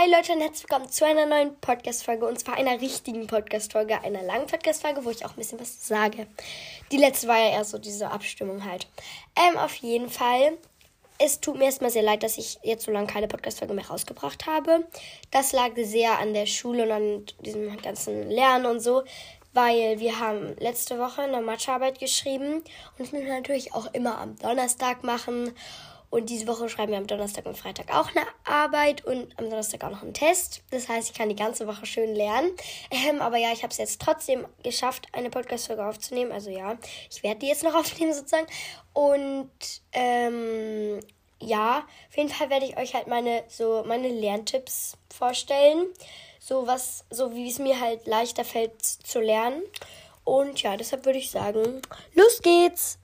Hi Leute und herzlich willkommen zu einer neuen Podcast-Folge und zwar einer richtigen Podcast-Folge, einer langen Podcast-Folge, wo ich auch ein bisschen was sage. Die letzte war ja eher so diese Abstimmung halt. Ähm, auf jeden Fall, es tut mir erstmal sehr leid, dass ich jetzt so lange keine Podcast-Folge mehr rausgebracht habe. Das lag sehr an der Schule und an diesem ganzen Lernen und so, weil wir haben letzte Woche eine Mathearbeit geschrieben und das müssen wir natürlich auch immer am Donnerstag machen. Und diese Woche schreiben wir am Donnerstag und Freitag auch eine Arbeit und am Donnerstag auch noch einen Test. Das heißt, ich kann die ganze Woche schön lernen. Ähm, aber ja, ich habe es jetzt trotzdem geschafft, eine Podcast-Folge aufzunehmen. Also ja, ich werde die jetzt noch aufnehmen sozusagen. Und ähm, ja, auf jeden Fall werde ich euch halt meine so meine Lerntipps vorstellen. So was, so wie es mir halt leichter fällt zu lernen. Und ja, deshalb würde ich sagen, los geht's!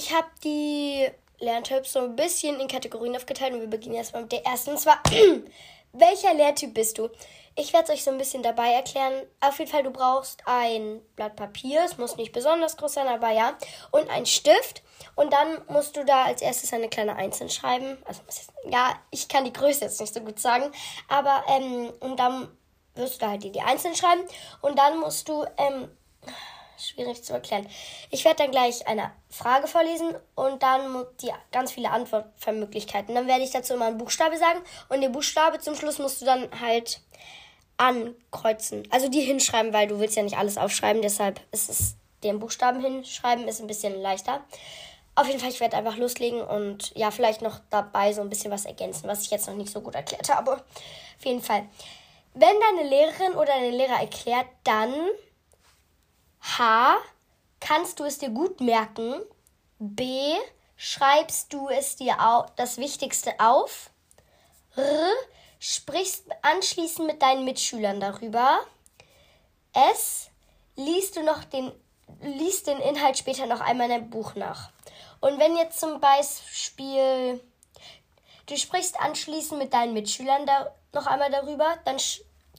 Ich habe die Lerntipps so ein bisschen in Kategorien aufgeteilt und wir beginnen erstmal mit der ersten. Und zwar, welcher Lehrtyp bist du? Ich werde es euch so ein bisschen dabei erklären. Auf jeden Fall, du brauchst ein Blatt Papier. Es muss nicht besonders groß sein, aber ja. Und ein Stift. Und dann musst du da als erstes eine kleine Einzeln schreiben. Also, ja, ich kann die Größe jetzt nicht so gut sagen. Aber, ähm, und dann wirst du da halt die, die schreiben. Und dann musst du, ähm, schwierig zu erklären. Ich werde dann gleich eine Frage vorlesen und dann die ganz viele Antwortmöglichkeiten. Dann werde ich dazu immer einen Buchstabe sagen und den Buchstabe zum Schluss musst du dann halt ankreuzen. Also die hinschreiben, weil du willst ja nicht alles aufschreiben, deshalb ist es den Buchstaben hinschreiben ist ein bisschen leichter. Auf jeden Fall, ich werde einfach loslegen und ja, vielleicht noch dabei so ein bisschen was ergänzen, was ich jetzt noch nicht so gut erklärt habe. Auf jeden Fall. Wenn deine Lehrerin oder dein Lehrer erklärt, dann H. Kannst du es dir gut merken? B. Schreibst du es dir das Wichtigste auf? R. Sprichst anschließend mit deinen Mitschülern darüber? S. Liest du noch den, liest den Inhalt später noch einmal in deinem Buch nach? Und wenn jetzt zum Beispiel du sprichst anschließend mit deinen Mitschülern da noch einmal darüber, dann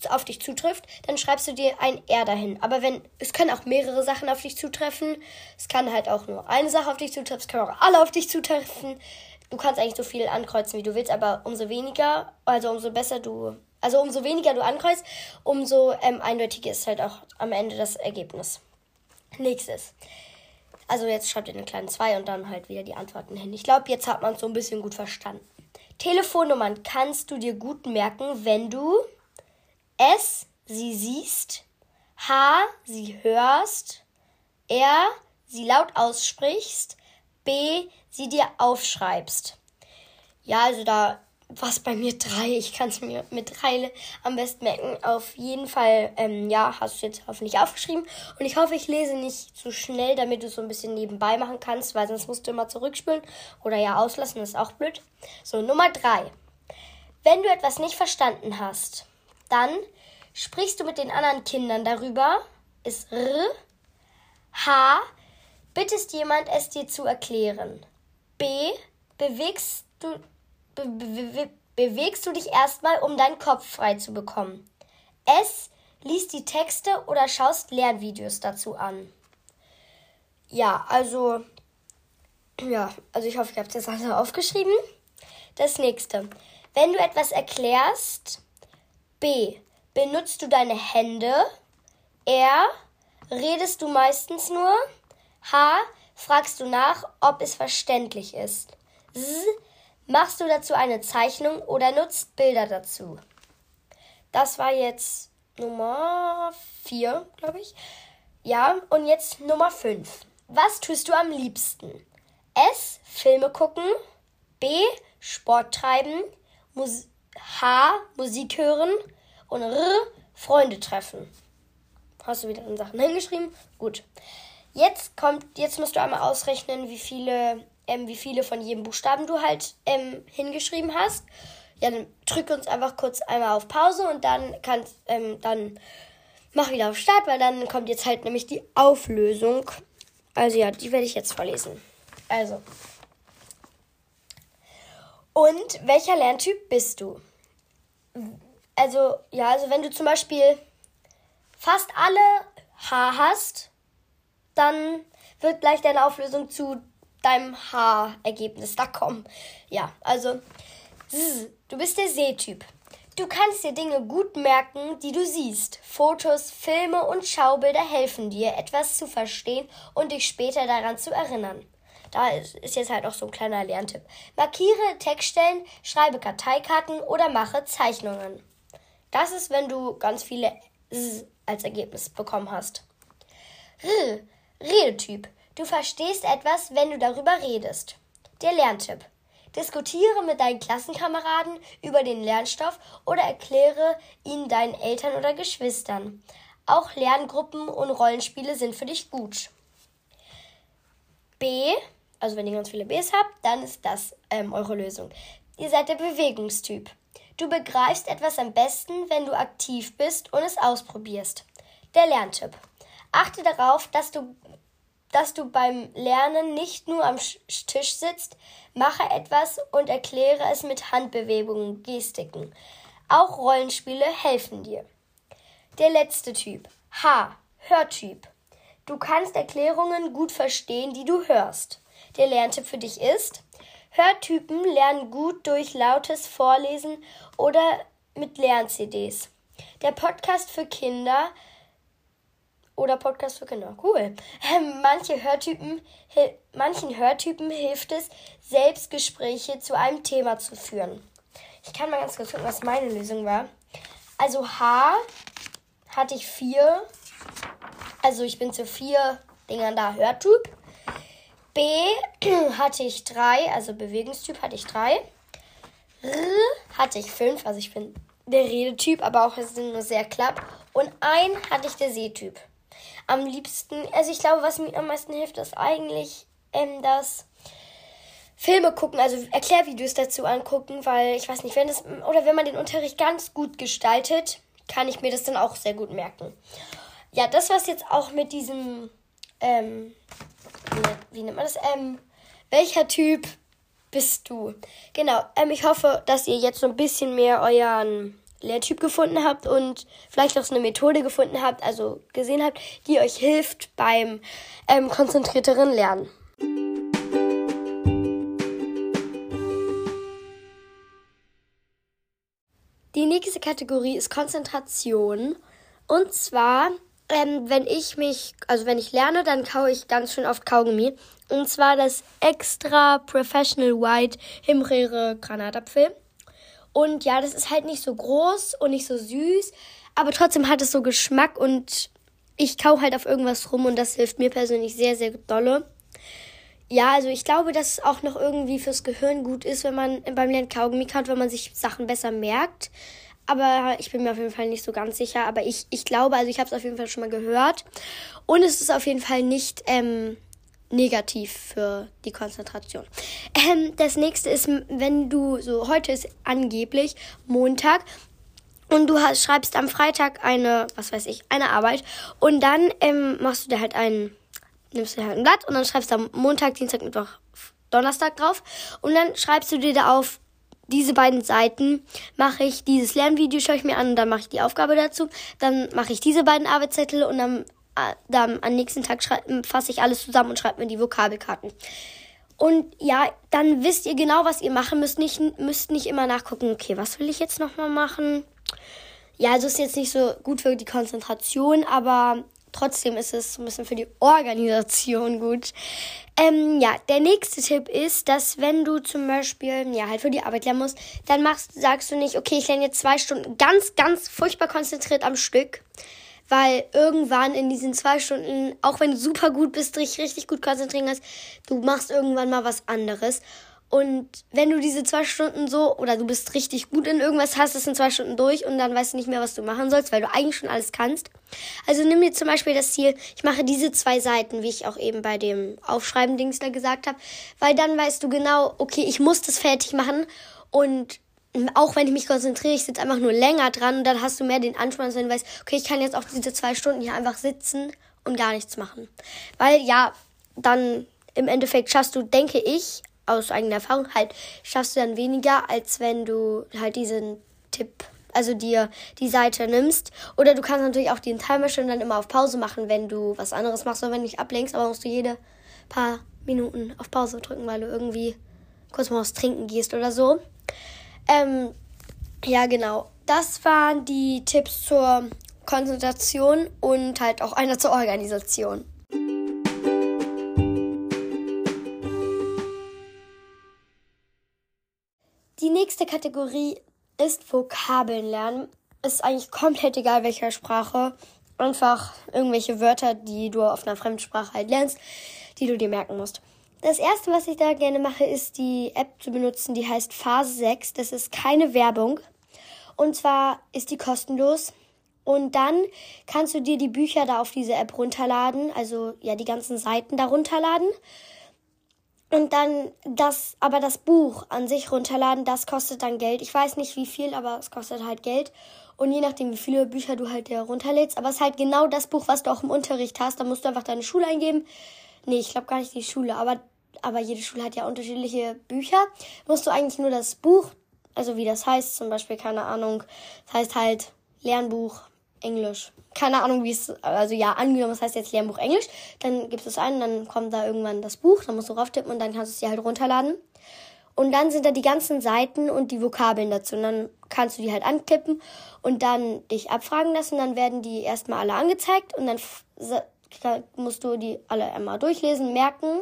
auf dich zutrifft, dann schreibst du dir ein R dahin. Aber wenn, es können auch mehrere Sachen auf dich zutreffen. Es kann halt auch nur eine Sache auf dich zutreffen. Es können auch alle auf dich zutreffen. Du kannst eigentlich so viel ankreuzen, wie du willst, aber umso weniger, also umso besser du, also umso weniger du ankreuzt, umso ähm, eindeutiger ist halt auch am Ende das Ergebnis. Nächstes. Also jetzt schreibt ihr eine kleine 2 und dann halt wieder die Antworten hin. Ich glaube, jetzt hat man es so ein bisschen gut verstanden. Telefonnummern kannst du dir gut merken, wenn du S. Sie siehst. H. Sie hörst. R. Sie laut aussprichst. B. Sie dir aufschreibst. Ja, also da war es bei mir drei. Ich kann es mir mit drei am besten merken. Auf jeden Fall, ähm, ja, hast du jetzt hoffentlich aufgeschrieben. Und ich hoffe, ich lese nicht zu schnell, damit du so ein bisschen nebenbei machen kannst, weil sonst musst du immer zurückspülen oder ja auslassen. Das ist auch blöd. So, Nummer drei. Wenn du etwas nicht verstanden hast, dann sprichst du mit den anderen Kindern darüber, ist R. H. Bittest jemand, es dir zu erklären. B. Bewegst du, be, be, bewegst du dich erstmal, um deinen Kopf frei zu bekommen. S. Liest die Texte oder schaust Lernvideos dazu an. Ja, also, ja, also ich hoffe, ich habe es jetzt alle aufgeschrieben. Das nächste. Wenn du etwas erklärst, B. Benutzt du deine Hände? R. Redest du meistens nur? H. Fragst du nach, ob es verständlich ist? S. Machst du dazu eine Zeichnung oder nutzt Bilder dazu? Das war jetzt Nummer 4, glaube ich. Ja, und jetzt Nummer 5. Was tust du am liebsten? S. Filme gucken. B. Sport treiben. Mus H. Musik hören und R, Freunde treffen. Hast du wieder in Sachen hingeschrieben? Gut. Jetzt kommt, jetzt musst du einmal ausrechnen, wie viele, ähm, wie viele von jedem Buchstaben du halt ähm, hingeschrieben hast. Ja, dann drück uns einfach kurz einmal auf Pause und dann kannst, ähm, dann mach wieder auf Start, weil dann kommt jetzt halt nämlich die Auflösung. Also ja, die werde ich jetzt vorlesen. Also. Und welcher Lerntyp bist du? also, ja, also wenn du zum Beispiel fast alle H hast, dann wird gleich deine Auflösung zu deinem Haarergebnis da kommen. Ja, also, du bist der Sehtyp. Du kannst dir Dinge gut merken, die du siehst. Fotos, Filme und Schaubilder helfen dir, etwas zu verstehen und dich später daran zu erinnern. Da ist, ist jetzt halt auch so ein kleiner Lerntipp. Markiere Textstellen, schreibe Karteikarten oder mache Zeichnungen. Das ist, wenn du ganz viele S als Ergebnis bekommen hast. R. Redetyp. Du verstehst etwas, wenn du darüber redest. Der Lerntipp. Diskutiere mit deinen Klassenkameraden über den Lernstoff oder erkläre ihn deinen Eltern oder Geschwistern. Auch Lerngruppen und Rollenspiele sind für dich gut. B, also wenn ihr ganz viele Bs habt, dann ist das ähm, eure Lösung. Ihr seid der Bewegungstyp. Du begreifst etwas am besten, wenn du aktiv bist und es ausprobierst. Der Lerntipp. Achte darauf, dass du dass du beim Lernen nicht nur am Tisch sitzt, mache etwas und erkläre es mit Handbewegungen, Gestiken. Auch Rollenspiele helfen dir. Der letzte Typ. H. Hörtyp. Du kannst Erklärungen gut verstehen, die du hörst. Der Lerntipp für dich ist, Hörtypen lernen gut durch lautes Vorlesen oder mit Lern-CDs. Der Podcast für Kinder oder Podcast für Kinder. Cool. Ähm, manche Hörtypen, manchen Hörtypen hilft es, Selbstgespräche zu einem Thema zu führen. Ich kann mal ganz kurz gucken, was meine Lösung war. Also H hatte ich vier. Also ich bin zu vier Dingern da Hörtyp. B hatte ich drei, also Bewegungstyp hatte ich drei. R hatte ich fünf, also ich bin der Redetyp, aber auch es sind nur sehr klapp. Und ein hatte ich der Seetyp am liebsten, also ich glaube, was mir am meisten hilft, ist eigentlich ähm, das Filme gucken, also Erklärvideos dazu angucken, weil ich weiß nicht, wenn das oder wenn man den Unterricht ganz gut gestaltet, kann ich mir das dann auch sehr gut merken. Ja, das war's jetzt auch mit diesem, ähm, wie nennt man das? Ähm, welcher Typ bist du? Genau, ähm, ich hoffe, dass ihr jetzt so ein bisschen mehr euren Lehrtyp gefunden habt und vielleicht auch so eine Methode gefunden habt, also gesehen habt, die euch hilft beim ähm, konzentrierteren Lernen. Die nächste Kategorie ist Konzentration. Und zwar, ähm, wenn ich mich, also wenn ich lerne, dann kaue ich ganz schön oft Kaugummi. Und zwar das extra Professional White Himbeere Granatapfel. Und ja, das ist halt nicht so groß und nicht so süß, aber trotzdem hat es so Geschmack und ich kau halt auf irgendwas rum und das hilft mir persönlich sehr, sehr dolle. Ja, also ich glaube, dass es auch noch irgendwie fürs Gehirn gut ist, wenn man beim Lernen Kaugummi kaut, wenn man sich Sachen besser merkt. Aber ich bin mir auf jeden Fall nicht so ganz sicher. Aber ich, ich glaube, also ich habe es auf jeden Fall schon mal gehört. Und es ist auf jeden Fall nicht ähm, negativ für die Konzentration. Ähm, das nächste ist, wenn du so, heute ist angeblich Montag und du hast, schreibst am Freitag eine, was weiß ich, eine Arbeit und dann ähm, machst du dir halt einen, nimmst du dir halt ein Blatt und dann schreibst du am Montag, Dienstag, Mittwoch, Donnerstag drauf und dann schreibst du dir da auf diese beiden Seiten mache ich dieses Lernvideo, schaue ich mir an dann mache ich die Aufgabe dazu. Dann mache ich diese beiden Arbeitszettel und dann äh, dann am nächsten Tag fasse ich alles zusammen und schreibe mir die Vokabelkarten. Und ja, dann wisst ihr genau, was ihr machen müsst. Nicht, müsst nicht immer nachgucken, okay, was will ich jetzt nochmal machen? Ja, also ist jetzt nicht so gut für die Konzentration, aber trotzdem ist es ein bisschen für die Organisation gut. Ähm, ja, der nächste Tipp ist, dass wenn du zum Beispiel, ja, halt für die Arbeit lernen musst, dann machst, sagst du nicht, okay, ich lerne jetzt zwei Stunden ganz, ganz furchtbar konzentriert am Stück weil irgendwann in diesen zwei Stunden, auch wenn du super gut bist, dich richtig gut konzentrieren kannst, du machst irgendwann mal was anderes. Und wenn du diese zwei Stunden so, oder du bist richtig gut in irgendwas, hast es in zwei Stunden durch und dann weißt du nicht mehr, was du machen sollst, weil du eigentlich schon alles kannst. Also nimm dir zum Beispiel das Ziel, ich mache diese zwei Seiten, wie ich auch eben bei dem Aufschreiben-Dings da gesagt habe, weil dann weißt du genau, okay, ich muss das fertig machen und auch wenn ich mich konzentriere, ich sitze einfach nur länger dran und dann hast du mehr den Ansporn, wenn du weißt, okay, ich kann jetzt auch diese zwei Stunden hier einfach sitzen und gar nichts machen. Weil ja, dann im Endeffekt schaffst du, denke ich, aus eigener Erfahrung, halt, schaffst du dann weniger, als wenn du halt diesen Tipp, also dir die Seite nimmst. Oder du kannst natürlich auch den Timer schon dann immer auf Pause machen, wenn du was anderes machst oder wenn du dich ablenkst, aber musst du jede paar Minuten auf Pause drücken, weil du irgendwie kurz mal was trinken gehst oder so. Ähm, ja, genau. Das waren die Tipps zur Konzentration und halt auch einer zur Organisation. Die nächste Kategorie ist Vokabeln lernen. Ist eigentlich komplett egal, welcher Sprache. Einfach irgendwelche Wörter, die du auf einer Fremdsprache halt lernst, die du dir merken musst. Das erste, was ich da gerne mache, ist die App zu benutzen, die heißt Phase 6. Das ist keine Werbung. Und zwar ist die kostenlos. Und dann kannst du dir die Bücher da auf diese App runterladen, also ja, die ganzen Seiten da runterladen. Und dann das, aber das Buch an sich runterladen, das kostet dann Geld. Ich weiß nicht wie viel, aber es kostet halt Geld. Und je nachdem, wie viele Bücher du halt runterlädst. Aber es ist halt genau das Buch, was du auch im Unterricht hast. Da musst du einfach deine Schule eingeben. Nee, ich glaube gar nicht die Schule, aber, aber jede Schule hat ja unterschiedliche Bücher. Musst du eigentlich nur das Buch, also wie das heißt, zum Beispiel, keine Ahnung, das heißt halt Lernbuch Englisch. Keine Ahnung, wie es, also ja, angenommen, das heißt jetzt Lernbuch Englisch, dann gibst du es ein, dann kommt da irgendwann das Buch, dann musst du rauftippen und dann kannst du es dir halt runterladen. Und dann sind da die ganzen Seiten und die Vokabeln dazu. Und dann kannst du die halt anklippen und dann dich abfragen lassen. Dann werden die erstmal alle angezeigt und dann musst du die alle einmal durchlesen, merken.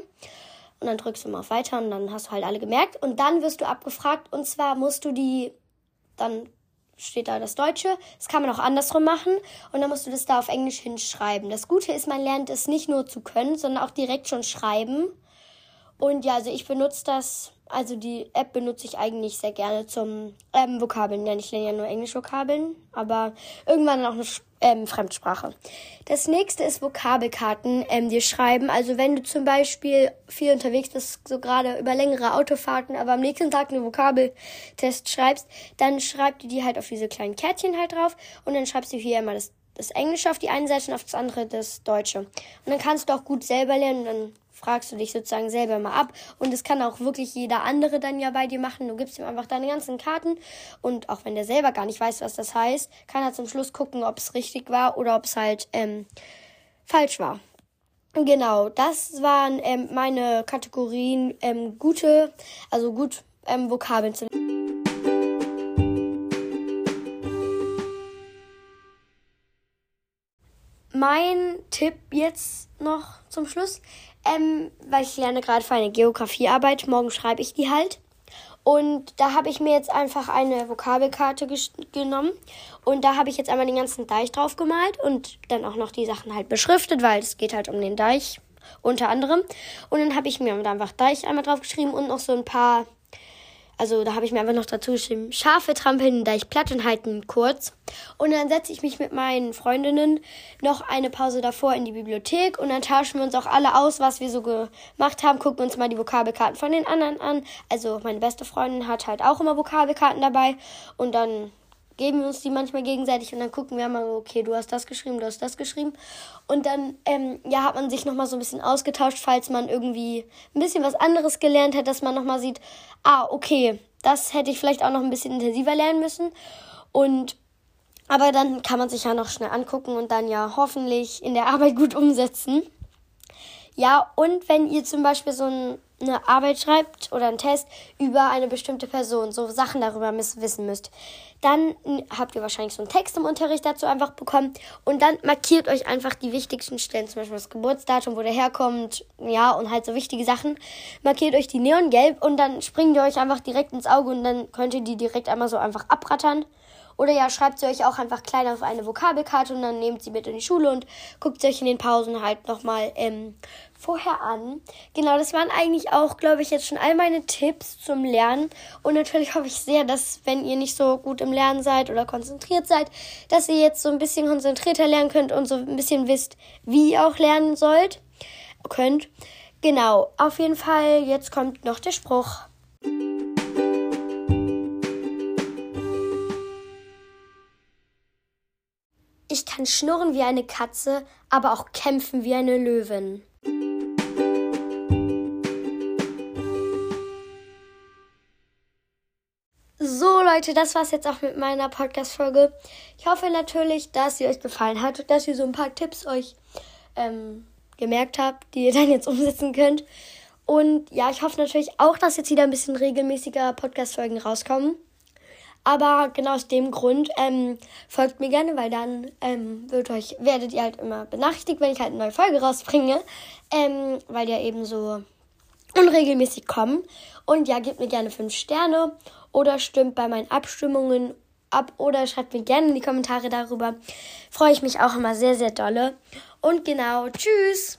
Und dann drückst du mal auf Weiter und dann hast du halt alle gemerkt. Und dann wirst du abgefragt und zwar musst du die dann steht da das Deutsche. Das kann man auch andersrum machen und dann musst du das da auf Englisch hinschreiben. Das Gute ist, man lernt es nicht nur zu können, sondern auch direkt schon schreiben. Und ja, also ich benutze das, also die App benutze ich eigentlich sehr gerne zum ähm, Vokabeln. Ja, ich lerne ja nur Englisch-Vokabeln, aber irgendwann auch eine ähm, Fremdsprache. Das nächste ist Vokabelkarten ähm, dir schreiben. Also wenn du zum Beispiel viel unterwegs bist, so gerade über längere Autofahrten, aber am nächsten Tag einen Vokabeltest schreibst, dann schreib dir die halt auf diese kleinen Kärtchen halt drauf und dann schreibst du hier immer das, das Englische auf die eine Seite und auf das andere das Deutsche. Und dann kannst du auch gut selber lernen, dann fragst du dich sozusagen selber mal ab. Und es kann auch wirklich jeder andere dann ja bei dir machen. Du gibst ihm einfach deine ganzen Karten. Und auch wenn der selber gar nicht weiß, was das heißt, kann er zum Schluss gucken, ob es richtig war oder ob es halt ähm, falsch war. Genau, das waren ähm, meine Kategorien ähm, gute, also gut ähm, Vokabeln zu Mein Tipp jetzt noch zum Schluss ähm, weil ich lerne gerade für eine Geografiearbeit. Morgen schreibe ich die halt. Und da habe ich mir jetzt einfach eine Vokabelkarte genommen. Und da habe ich jetzt einmal den ganzen Deich drauf gemalt und dann auch noch die Sachen halt beschriftet, weil es geht halt um den Deich unter anderem. Und dann habe ich mir einfach Deich einmal drauf geschrieben und noch so ein paar also da habe ich mir einfach noch dazu geschrieben, Schafe trampeln da ich platt und halten kurz. Und dann setze ich mich mit meinen Freundinnen noch eine Pause davor in die Bibliothek und dann tauschen wir uns auch alle aus, was wir so gemacht haben, gucken uns mal die Vokabelkarten von den anderen an. Also meine beste Freundin hat halt auch immer Vokabelkarten dabei und dann geben wir uns die manchmal gegenseitig und dann gucken wir mal, okay, du hast das geschrieben, du hast das geschrieben. Und dann, ähm, ja, hat man sich nochmal so ein bisschen ausgetauscht, falls man irgendwie ein bisschen was anderes gelernt hat, dass man nochmal sieht, ah, okay, das hätte ich vielleicht auch noch ein bisschen intensiver lernen müssen. Und aber dann kann man sich ja noch schnell angucken und dann ja hoffentlich in der Arbeit gut umsetzen. Ja, und wenn ihr zum Beispiel so ein eine Arbeit schreibt oder einen Test über eine bestimmte Person, so Sachen darüber wissen müsst, dann habt ihr wahrscheinlich so einen Text im Unterricht dazu einfach bekommen und dann markiert euch einfach die wichtigsten Stellen, zum Beispiel das Geburtsdatum, wo der herkommt, ja, und halt so wichtige Sachen. Markiert euch die neongelb und dann springen die euch einfach direkt ins Auge und dann könnt ihr die direkt einmal so einfach abrattern. Oder ja, schreibt sie euch auch einfach klein auf eine Vokabelkarte und dann nehmt sie mit in die Schule und guckt sie euch in den Pausen halt nochmal ähm, vorher an. Genau, das waren eigentlich auch, glaube ich, jetzt schon all meine Tipps zum Lernen. Und natürlich hoffe ich sehr, dass, wenn ihr nicht so gut im Lernen seid oder konzentriert seid, dass ihr jetzt so ein bisschen konzentrierter lernen könnt und so ein bisschen wisst, wie ihr auch lernen sollt, könnt. Genau, auf jeden Fall, jetzt kommt noch der Spruch. Ich kann schnurren wie eine Katze, aber auch kämpfen wie eine Löwin. So Leute, das war's jetzt auch mit meiner Podcast-Folge. Ich hoffe natürlich, dass sie euch gefallen hat und dass ihr so ein paar Tipps euch ähm, gemerkt habt, die ihr dann jetzt umsetzen könnt. Und ja, ich hoffe natürlich auch, dass jetzt wieder ein bisschen regelmäßiger Podcast-Folgen rauskommen. Aber genau aus dem Grund ähm, folgt mir gerne, weil dann ähm, wird euch, werdet ihr halt immer benachrichtigt, wenn ich halt eine neue Folge rausbringe. Ähm, weil die ja eben so unregelmäßig kommen. Und ja, gebt mir gerne 5 Sterne oder stimmt bei meinen Abstimmungen ab oder schreibt mir gerne in die Kommentare darüber. Freue ich mich auch immer sehr, sehr dolle. Und genau, tschüss!